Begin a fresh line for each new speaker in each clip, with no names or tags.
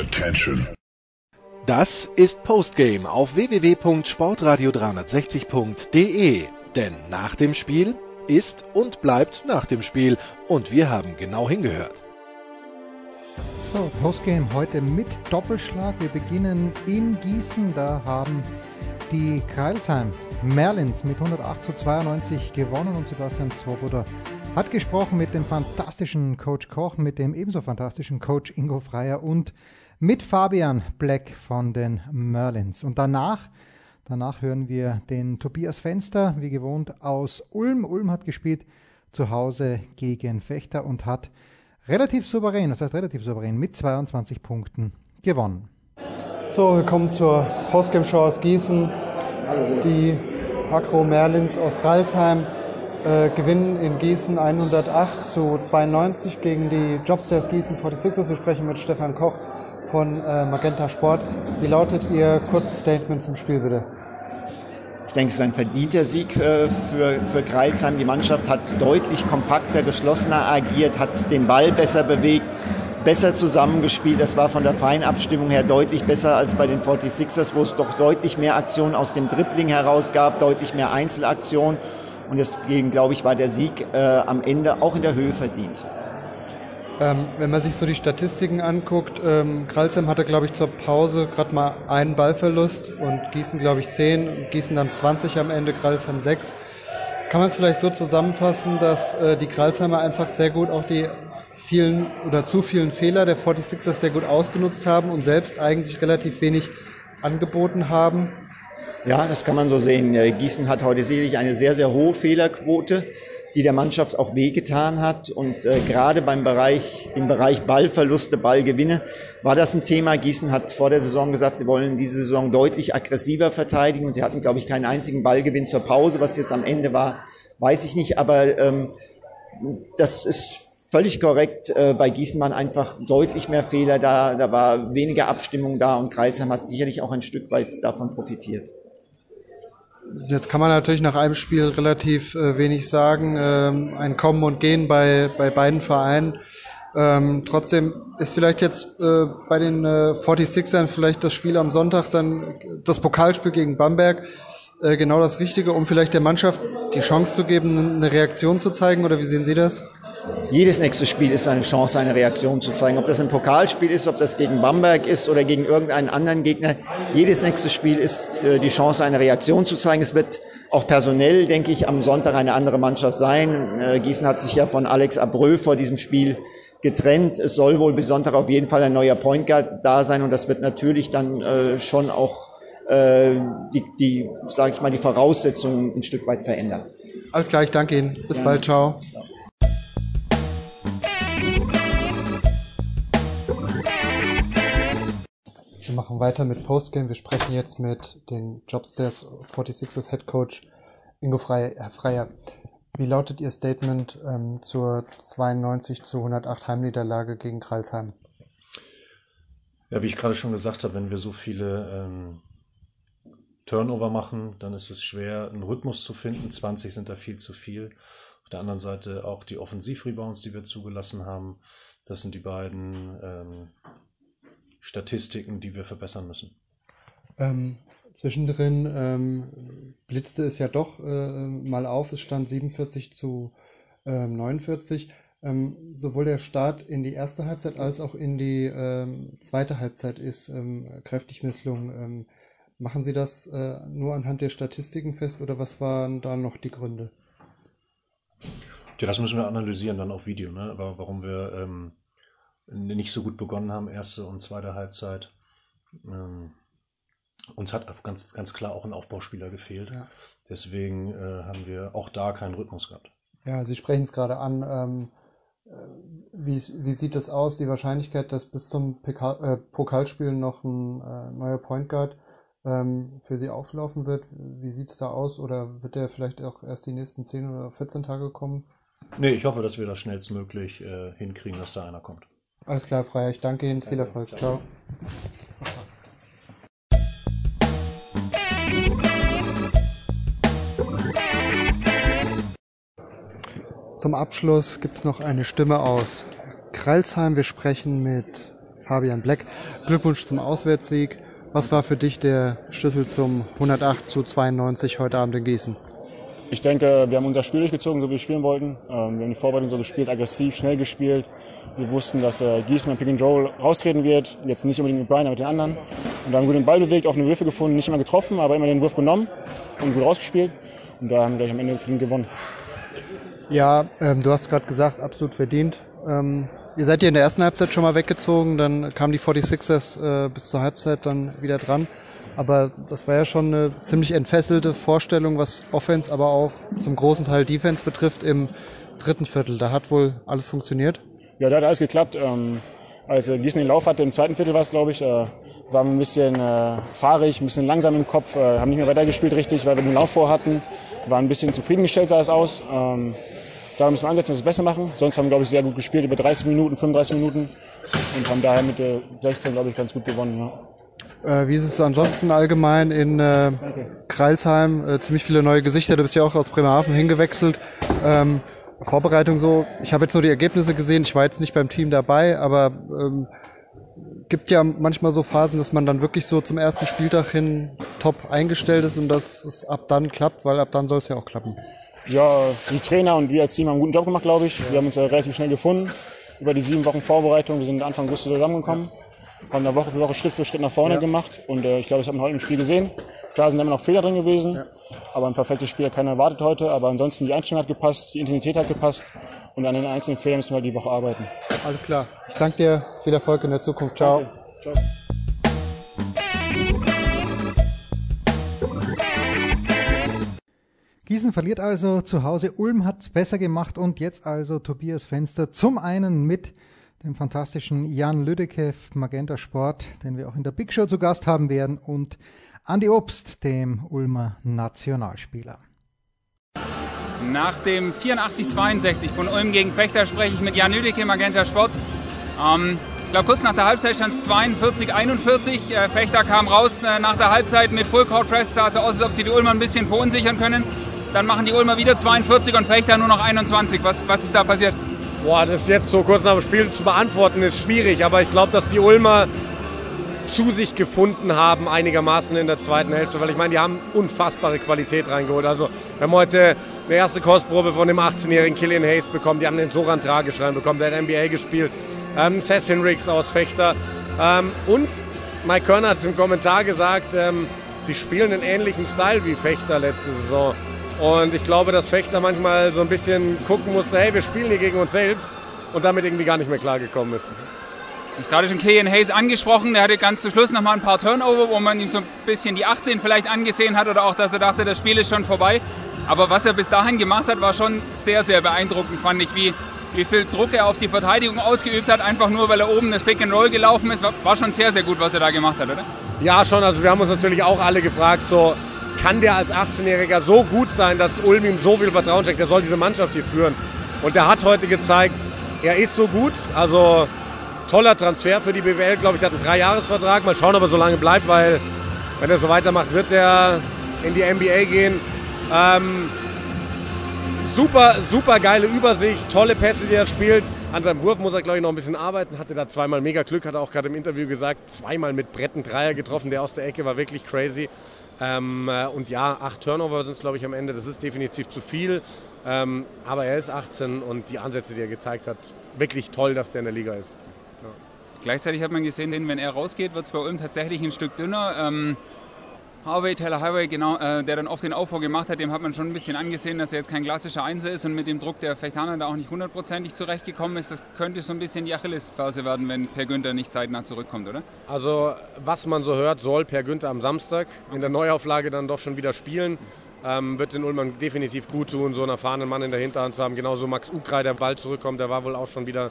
Attention.
Das ist Postgame auf www.sportradio360.de. Denn nach dem Spiel ist und bleibt nach dem Spiel. Und wir haben genau hingehört.
So, Postgame heute mit Doppelschlag. Wir beginnen in Gießen. Da haben die Kreilsheim Merlins mit 108 zu 92 gewonnen und Sebastian Swoboda hat gesprochen mit dem fantastischen Coach Koch, mit dem ebenso fantastischen Coach Ingo Freier und mit Fabian Black von den Merlins. Und danach, danach hören wir den Tobias Fenster, wie gewohnt, aus Ulm. Ulm hat gespielt zu Hause gegen Fechter und hat relativ souverän, das heißt relativ souverän, mit 22 Punkten gewonnen.
So, wir kommen zur Postgame-Show aus Gießen. Die Akro Merlins aus Kralsheim äh, gewinnen in Gießen 108 zu 92 gegen die Jobstairs Gießen 46ers. Wir sprechen mit Stefan Koch von äh, Magenta Sport. Wie lautet Ihr kurzes Statement zum Spiel bitte?
Ich denke, es ist ein verdienter Sieg äh, für, für Greilsheim. Die Mannschaft hat deutlich kompakter, geschlossener agiert, hat den Ball besser bewegt, besser zusammengespielt. Das war von der Feinabstimmung her deutlich besser als bei den 46ers, wo es doch deutlich mehr Aktionen aus dem Dribbling heraus gab, deutlich mehr Einzelaktionen. Und deswegen, glaube ich, war der Sieg äh, am Ende auch in der Höhe verdient.
Ähm, wenn man sich so die Statistiken anguckt, ähm, Kralsheim hatte, glaube ich, zur Pause gerade mal einen Ballverlust und Gießen, glaube ich, zehn, Gießen dann 20 am Ende, Kralsheim sechs. Kann man es vielleicht so zusammenfassen, dass äh, die Kralsheimer einfach sehr gut auch die vielen oder zu vielen Fehler der 46ers sehr gut ausgenutzt haben und selbst eigentlich relativ wenig angeboten haben?
Ja, das kann man so sehen. Äh, Gießen hat heute sicherlich eine sehr, sehr hohe Fehlerquote, die der Mannschaft auch wehgetan hat. Und äh, gerade beim Bereich, im Bereich Ballverluste, Ballgewinne war das ein Thema. Gießen hat vor der Saison gesagt, sie wollen diese Saison deutlich aggressiver verteidigen. Und sie hatten, glaube ich, keinen einzigen Ballgewinn zur Pause. Was jetzt am Ende war, weiß ich nicht. Aber ähm, das ist völlig korrekt. Äh, bei Gießen waren einfach deutlich mehr Fehler da. Da war weniger Abstimmung da. Und Kreilsheim hat sicherlich auch ein Stück weit davon profitiert.
Jetzt kann man natürlich nach einem Spiel relativ äh, wenig sagen. Ähm, ein Kommen und Gehen bei, bei beiden Vereinen. Ähm, trotzdem ist vielleicht jetzt äh, bei den äh, 46ern vielleicht das Spiel am Sonntag dann das Pokalspiel gegen Bamberg äh, genau das Richtige, um vielleicht der Mannschaft die Chance zu geben, eine Reaktion zu zeigen? Oder wie sehen Sie das?
Jedes nächste Spiel ist eine Chance, eine Reaktion zu zeigen. Ob das ein Pokalspiel ist, ob das gegen Bamberg ist oder gegen irgendeinen anderen Gegner. Jedes nächste Spiel ist äh, die Chance, eine Reaktion zu zeigen. Es wird auch personell, denke ich, am Sonntag eine andere Mannschaft sein. Äh, Gießen hat sich ja von Alex Abreu vor diesem Spiel getrennt. Es soll wohl bis Sonntag auf jeden Fall ein neuer Point Guard da sein und das wird natürlich dann äh, schon auch die, die sage ich mal, die Voraussetzungen ein Stück weit verändern.
Alles klar, ich danke Ihnen. Bis ja. bald, ciao. Machen weiter mit Postgame. Wir sprechen jetzt mit den Jobstairs 46ers Head Coach Ingo Freier. Freier, wie lautet Ihr Statement ähm, zur 92 zu 108 Heimniederlage gegen Kralsheim?
Ja, wie ich gerade schon gesagt habe, wenn wir so viele ähm, Turnover machen, dann ist es schwer, einen Rhythmus zu finden. 20 sind da viel zu viel. Auf der anderen Seite auch die Offensivrebounds, die wir zugelassen haben. Das sind die beiden ähm, Statistiken, die wir verbessern müssen.
Ähm, zwischendrin ähm, blitzte es ja doch äh, mal auf. Es stand 47 zu äh, 49. Ähm, sowohl der Start in die erste Halbzeit als auch in die ähm, zweite Halbzeit ist ähm, kräftig misslungen. Ähm, machen Sie das äh, nur anhand der Statistiken fest oder was waren da noch die Gründe?
Ja, das müssen wir analysieren, dann auf Video, ne? warum wir ähm, nicht so gut begonnen haben, erste und zweite Halbzeit. Ähm, uns hat ganz, ganz klar auch ein Aufbauspieler gefehlt. Ja. Deswegen äh, haben wir auch da keinen Rhythmus gehabt.
Ja, Sie sprechen es gerade an. Ähm, äh, wie, wie sieht es aus, die Wahrscheinlichkeit, dass bis zum PK, äh, Pokalspiel noch ein äh, neuer Point Guard ähm, für Sie auflaufen wird? Wie sieht es da aus? Oder wird der vielleicht auch erst die nächsten 10 oder 14 Tage kommen?
Nee, ich hoffe, dass wir das schnellstmöglich äh, hinkriegen, dass da einer kommt.
Alles klar, Freier. Ich danke Ihnen. Viel Erfolg. Ciao. Zum Abschluss gibt es noch eine Stimme aus Kralsheim. Wir sprechen mit Fabian Black. Glückwunsch zum Auswärtssieg. Was war für dich der Schlüssel zum 108 zu 92 heute Abend in Gießen?
Ich denke, wir haben unser Spiel durchgezogen, so wie wir spielen wollten. Ähm, wir haben die Vorbereitung so gespielt, aggressiv, schnell gespielt. Wir wussten, dass äh, beim Pick and Roll raustreten wird. Jetzt nicht unbedingt mit Brian, aber mit den anderen. Und da haben wir den Ball bewegt, offene Würfe gefunden, nicht immer getroffen, aber immer den Wurf genommen und gut rausgespielt. Und da haben wir gleich am Ende gewonnen.
Ja, ähm, du hast gerade gesagt, absolut verdient. Ähm, ihr seid ja in der ersten Halbzeit schon mal weggezogen, dann kamen die 46ers äh, bis zur Halbzeit dann wieder dran. Aber das war ja schon eine ziemlich entfesselte Vorstellung, was Offense, aber auch zum großen Teil Defense betrifft im dritten Viertel. Da hat wohl alles funktioniert.
Ja, da hat alles geklappt. Ähm, als Gießen den Lauf hatte, im zweiten Viertel war es, glaube ich, äh, waren ein bisschen äh, fahrig, ein bisschen langsam im Kopf, äh, haben nicht mehr weitergespielt richtig, weil wir den Lauf vorhatten. Waren ein bisschen zufriedengestellt sah es aus. Ähm, da müssen wir ansetzen, dass wir es besser machen. Sonst haben wir, glaube ich, sehr gut gespielt, über 30 Minuten, 35 Minuten. Und haben daher mit der 16, glaube ich, ganz gut gewonnen.
Ja. Äh, wie ist es ansonsten allgemein in äh, Kreilsheim? Äh, ziemlich viele neue Gesichter. Du bist ja auch aus Bremerhaven hingewechselt. Ähm, Vorbereitung so. Ich habe jetzt nur die Ergebnisse gesehen. Ich war jetzt nicht beim Team dabei, aber ähm, gibt ja manchmal so Phasen, dass man dann wirklich so zum ersten Spieltag hin top eingestellt ist und dass es ab dann klappt, weil ab dann soll es ja auch klappen.
Ja, die Trainer und wir als Team haben einen guten Job gemacht, glaube ich. Wir haben uns ja relativ schnell gefunden über die sieben Wochen Vorbereitung. Wir sind Anfang August zusammengekommen, haben da Woche für Woche Schritt für Schritt nach vorne ja. gemacht und äh, ich glaube, das haben wir heute im Spiel gesehen. Klar sind immer noch Fehler drin gewesen, ja. aber ein perfektes Spiel hat keiner erwartet heute. Aber ansonsten die Einstellung hat gepasst, die Intensität hat gepasst und an den einzelnen Fehlern müssen wir die Woche arbeiten.
Alles klar. Ich danke dir. Viel Erfolg in der Zukunft. Ciao. Danke. Ciao. Gießen verliert also zu Hause. Ulm hat es besser gemacht und jetzt also Tobias Fenster zum einen mit dem fantastischen Jan Lüdekew, Magenta Sport, den wir auch in der Big Show zu Gast haben werden und Andi Obst, dem Ulmer Nationalspieler.
Nach dem 84-62 von Ulm gegen Fechter spreche ich mit Jan Lüdecke, Magenta Sport. Ähm, ich glaube, kurz nach der Halbzeit stand es 42, 41. Äh, Fechter kam raus äh, nach der Halbzeit mit Full Court Press, sah so aus, als ob sie die Ulmer ein bisschen verunsichern können. Dann machen die Ulmer wieder 42 und Fechter nur noch 21. Was, was ist da passiert?
Boah, das jetzt so kurz nach dem Spiel zu beantworten, ist schwierig. Aber ich glaube, dass die Ulmer zu sich gefunden haben, einigermaßen in der zweiten Hälfte. Weil ich meine, die haben unfassbare Qualität reingeholt. Also, wir haben heute eine erste Kostprobe von dem 18-jährigen Killian Hayes bekommen. Die haben den Soran Tragisch reinbekommen. Der hat NBA gespielt. Ähm, Seth Hinrichs aus Fechter. Ähm, und Mike Körner hat es im Kommentar gesagt, ähm, sie spielen einen ähnlichen Style wie Fechter letzte Saison. Und ich glaube, dass Fechter manchmal so ein bisschen gucken musste, hey, wir spielen hier gegen uns selbst und damit irgendwie gar nicht mehr klargekommen ist.
Du hast gerade schon Killian Hayes angesprochen, der hatte ganz zum Schluss noch mal ein paar Turnover, wo man ihm so ein bisschen die 18 vielleicht angesehen hat oder auch, dass er dachte, das Spiel ist schon vorbei. Aber was er bis dahin gemacht hat, war schon sehr, sehr beeindruckend, fand ich, wie, wie viel Druck er auf die Verteidigung ausgeübt hat, einfach nur, weil er oben das Pick and Roll gelaufen ist. War schon sehr, sehr gut, was er da gemacht hat, oder?
Ja, schon. Also wir haben uns natürlich auch alle gefragt, so kann der als 18-Jähriger so gut sein, dass Ulm ihm so viel Vertrauen schenkt. Der soll diese Mannschaft hier führen. Und der hat heute gezeigt, er ist so gut. Also toller Transfer für die BWL, glaube ich. Der hat einen Dreijahresvertrag. Mal schauen, ob er so lange bleibt, weil wenn er so weitermacht, wird er in die NBA gehen. Ähm, super, super geile Übersicht, tolle Pässe, die er spielt. An seinem Wurf muss er, glaube ich, noch ein bisschen arbeiten. Hatte da zweimal mega Glück, hat er auch gerade im Interview gesagt. Zweimal mit Bretten Dreier getroffen, der aus der Ecke war wirklich crazy. Ähm, äh, und ja, acht Turnover sind es, glaube ich, am Ende. Das ist definitiv zu viel. Ähm, aber er ist 18 und die Ansätze, die er gezeigt hat, wirklich toll, dass der in der Liga ist.
Gleichzeitig hat man gesehen, wenn er rausgeht, wird es bei Ulm tatsächlich ein Stück dünner. Ähm, Harvey, Taylor Highway, genau, äh, der dann oft den Aufbau gemacht hat, dem hat man schon ein bisschen angesehen, dass er jetzt kein klassischer Einser ist und mit dem Druck der Fechtaner da auch nicht hundertprozentig zurechtgekommen ist. Das könnte so ein bisschen die Achillesferse werden, wenn Per Günther nicht zeitnah zurückkommt, oder?
Also, was man so hört, soll Per Günther am Samstag in der Neuauflage dann doch schon wieder spielen. Ähm, wird den Ullmann definitiv gut tun, so einen erfahrenen Mann in der Hinterhand zu haben. Genauso Max Ukrei, der bald zurückkommt, der war wohl auch schon wieder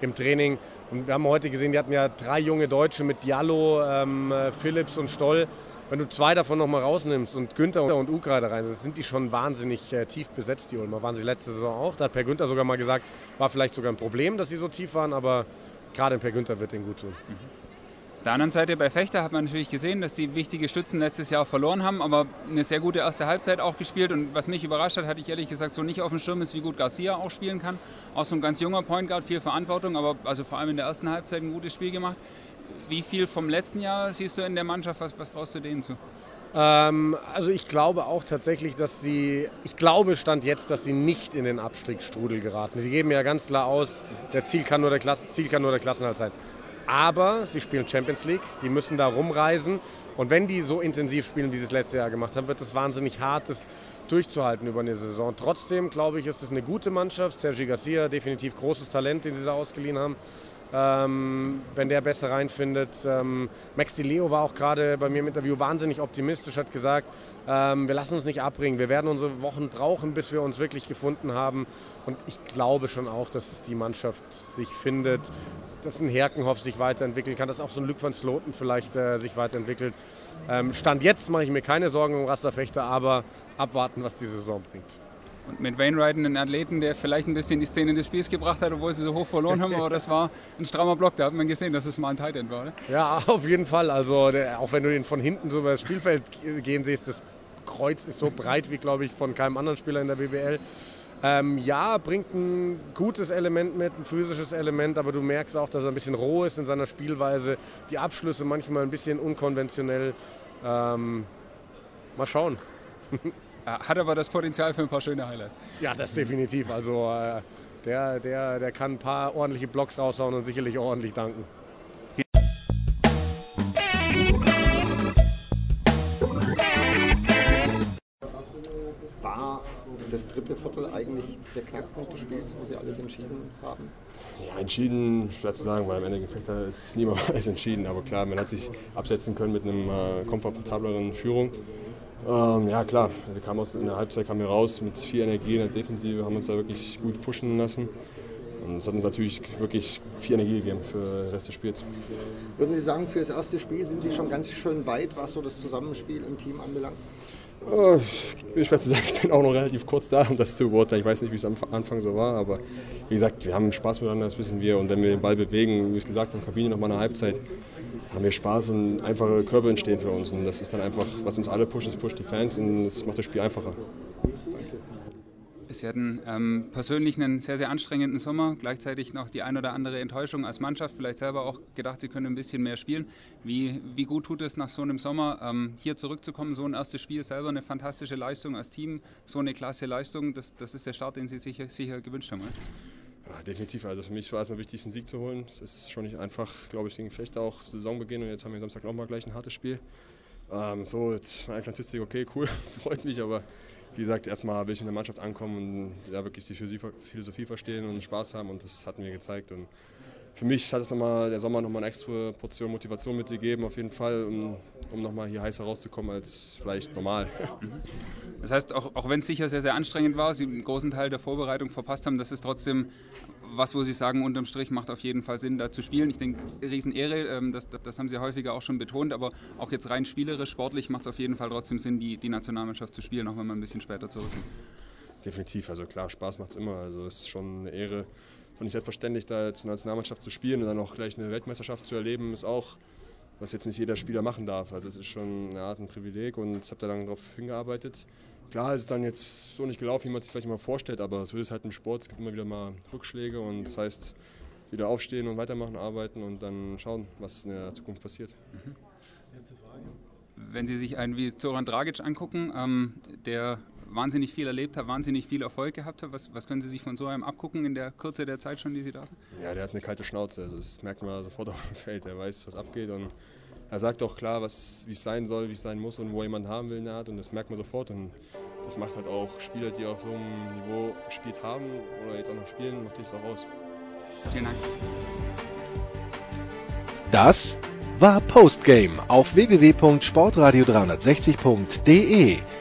im Training. Und wir haben heute gesehen, die hatten ja drei junge Deutsche mit Diallo, ähm, Philips und Stoll wenn du zwei davon nochmal rausnimmst und Günther und Ukra da rein sind, sind die schon wahnsinnig äh, tief besetzt, die Ulmer. Waren sie letzte Saison auch. Da hat Per Günther sogar mal gesagt, war vielleicht sogar ein Problem, dass sie so tief waren, aber gerade Per Günther wird den gut tun. Mhm.
Der anderen Seite bei Fechter hat man natürlich gesehen, dass sie wichtige Stützen letztes Jahr verloren haben, aber eine sehr gute erste Halbzeit auch gespielt. Und was mich überrascht hat, hatte ich ehrlich gesagt so nicht auf dem Schirm, ist, wie gut Garcia auch spielen kann. Auch so ein ganz junger Point Guard, viel Verantwortung, aber also vor allem in der ersten Halbzeit ein gutes Spiel gemacht. Wie viel vom letzten Jahr siehst du in der Mannschaft? Was, was traust du denen zu?
Ähm, also ich glaube auch tatsächlich, dass sie, ich glaube stand jetzt, dass sie nicht in den Abstiegsstrudel geraten. Sie geben ja ganz klar aus, der Ziel kann nur der, Klasse, Ziel kann nur der Klassenhalt sein. Aber sie spielen Champions League, die müssen da rumreisen. Und wenn die so intensiv spielen, wie sie es letztes Jahr gemacht haben, wird es wahnsinnig hart, das durchzuhalten über eine Saison. Trotzdem, glaube ich, ist es eine gute Mannschaft. Sergi Garcia, definitiv großes Talent, den sie da ausgeliehen haben ähm, wenn der besser reinfindet. Ähm, Max Di Leo war auch gerade bei mir im Interview wahnsinnig optimistisch, hat gesagt, ähm, wir lassen uns nicht abbringen, wir werden unsere Wochen brauchen, bis wir uns wirklich gefunden haben. Und ich glaube schon auch, dass die Mannschaft sich findet, dass ein Herkenhoff sich weiterentwickeln kann, dass auch so ein Luc van Sloten vielleicht äh, sich weiterentwickelt. Ähm, Stand jetzt mache ich mir keine Sorgen um Rasterfechter, aber abwarten, was die Saison bringt.
Und mit Wainwright einen Athleten, der vielleicht ein bisschen die Szene des Spiels gebracht hat, obwohl sie so hoch verloren haben, aber das war ein strammer Block. Da hat man gesehen, dass es mal ein Tight End war. Oder?
Ja, auf jeden Fall. Also der, auch wenn du ihn von hinten so über das Spielfeld gehen siehst, das Kreuz ist so breit wie, glaube ich, von keinem anderen Spieler in der BBL. Ähm, ja, bringt ein gutes Element mit, ein physisches Element, aber du merkst auch, dass er ein bisschen roh ist in seiner Spielweise. Die Abschlüsse manchmal ein bisschen unkonventionell. Ähm, mal schauen.
Hat aber das Potenzial für ein paar schöne Highlights.
Ja, das definitiv. Also äh, der, der, der kann ein paar ordentliche Blocks raushauen und sicherlich auch ordentlich danken.
War das dritte Viertel eigentlich der Knackpunkt des Spiels, wo sie alles entschieden haben?
Ja, entschieden, schwer zu sagen, weil am Ende Gefechter ist niemals alles entschieden. Aber klar, man hat sich absetzen können mit einem äh, komfortableren Führung. Ähm, ja klar, wir kamen aus in der Halbzeit kamen wir raus mit viel Energie in der Defensive, haben uns da wirklich gut pushen lassen. Und es hat uns natürlich wirklich viel Energie gegeben für den Rest des Spiels.
Würden Sie sagen, für das erste Spiel sind Sie schon ganz schön weit, was so das Zusammenspiel im Team anbelangt?
Oh, bin schwer zu sagen, ich bin auch noch relativ kurz da, um das zu beurteilen. Ich weiß nicht, wie es am Anfang so war, aber wie gesagt, wir haben Spaß miteinander, das wissen wir. Und wenn wir den Ball bewegen, wie ich gesagt habe, in der Kabine nochmal eine Halbzeit, haben wir Spaß und einfache Körbe entstehen für uns. Und das ist dann einfach, was uns alle pusht, das pusht die Fans und das macht das Spiel einfacher.
Sie hatten ähm, persönlich einen sehr, sehr anstrengenden Sommer, gleichzeitig noch die ein oder andere Enttäuschung als Mannschaft, vielleicht selber auch gedacht, Sie können ein bisschen mehr spielen. Wie, wie gut tut es nach so einem Sommer, ähm, hier zurückzukommen, so ein erstes Spiel, selber eine fantastische Leistung als Team, so eine klasse Leistung, das, das ist der Start, den Sie sich sicher gewünscht haben. Oder?
Definitiv. Also für mich war es erstmal wichtig, einen Sieg zu holen. Es ist schon nicht einfach, glaube ich, gegen Fechter auch Saisonbeginn und jetzt haben wir Samstag nochmal gleich ein hartes Spiel. Ähm, so, jetzt meine Statistik, okay, cool, freut mich, aber wie gesagt, erstmal will ich in der Mannschaft ankommen und ja, wirklich die Philosophie verstehen und Spaß haben und das hatten wir gezeigt. Und für mich hat es nochmal, der Sommer nochmal eine extra Portion Motivation mitgegeben, auf jeden Fall, um, um nochmal hier heißer rauszukommen als vielleicht normal.
Das heißt, auch, auch wenn es sicher sehr, sehr anstrengend war, Sie einen großen Teil der Vorbereitung verpasst haben, das ist trotzdem was, wo Sie sagen, unterm Strich macht auf jeden Fall Sinn, da zu spielen. Ich denke, Riesenehre, ähm, das, das haben Sie häufiger auch schon betont, aber auch jetzt rein spielerisch, sportlich macht es auf jeden Fall trotzdem Sinn, die, die Nationalmannschaft zu spielen, auch wenn man ein bisschen später zurückkommt.
Definitiv, also klar, Spaß macht es immer. Also es ist schon eine Ehre, es ist nicht selbstverständlich, da jetzt eine Nationalmannschaft zu spielen und dann auch gleich eine Weltmeisterschaft zu erleben, ist auch, was jetzt nicht jeder Spieler machen darf. Also es ist schon eine Art ein Privileg und ich habe da lange darauf hingearbeitet. Klar ist es dann jetzt so nicht gelaufen, wie man sich vielleicht immer vorstellt, aber so ist es halt im Sport. Es gibt immer wieder mal Rückschläge und das heißt, wieder aufstehen und weitermachen, arbeiten und dann schauen, was in der Zukunft passiert. Mhm.
Letzte Frage. Wenn Sie sich einen wie Zoran Dragic angucken, ähm, der wahnsinnig viel erlebt hat, wahnsinnig viel Erfolg gehabt hat, was, was können Sie sich von so einem abgucken in der Kürze der Zeit schon, die Sie da sind?
Ja, der hat eine kalte Schnauze. Also das merkt man sofort auf dem Feld. Er weiß, was abgeht und er sagt auch klar, wie es sein soll, wie es sein muss und wo jemand haben will in der Art und das merkt man sofort und das macht halt auch Spieler, die auf so einem Niveau gespielt haben oder jetzt auch noch spielen, macht das auch aus.
Vielen Dank.
Das war Postgame auf www.sportradio360.de.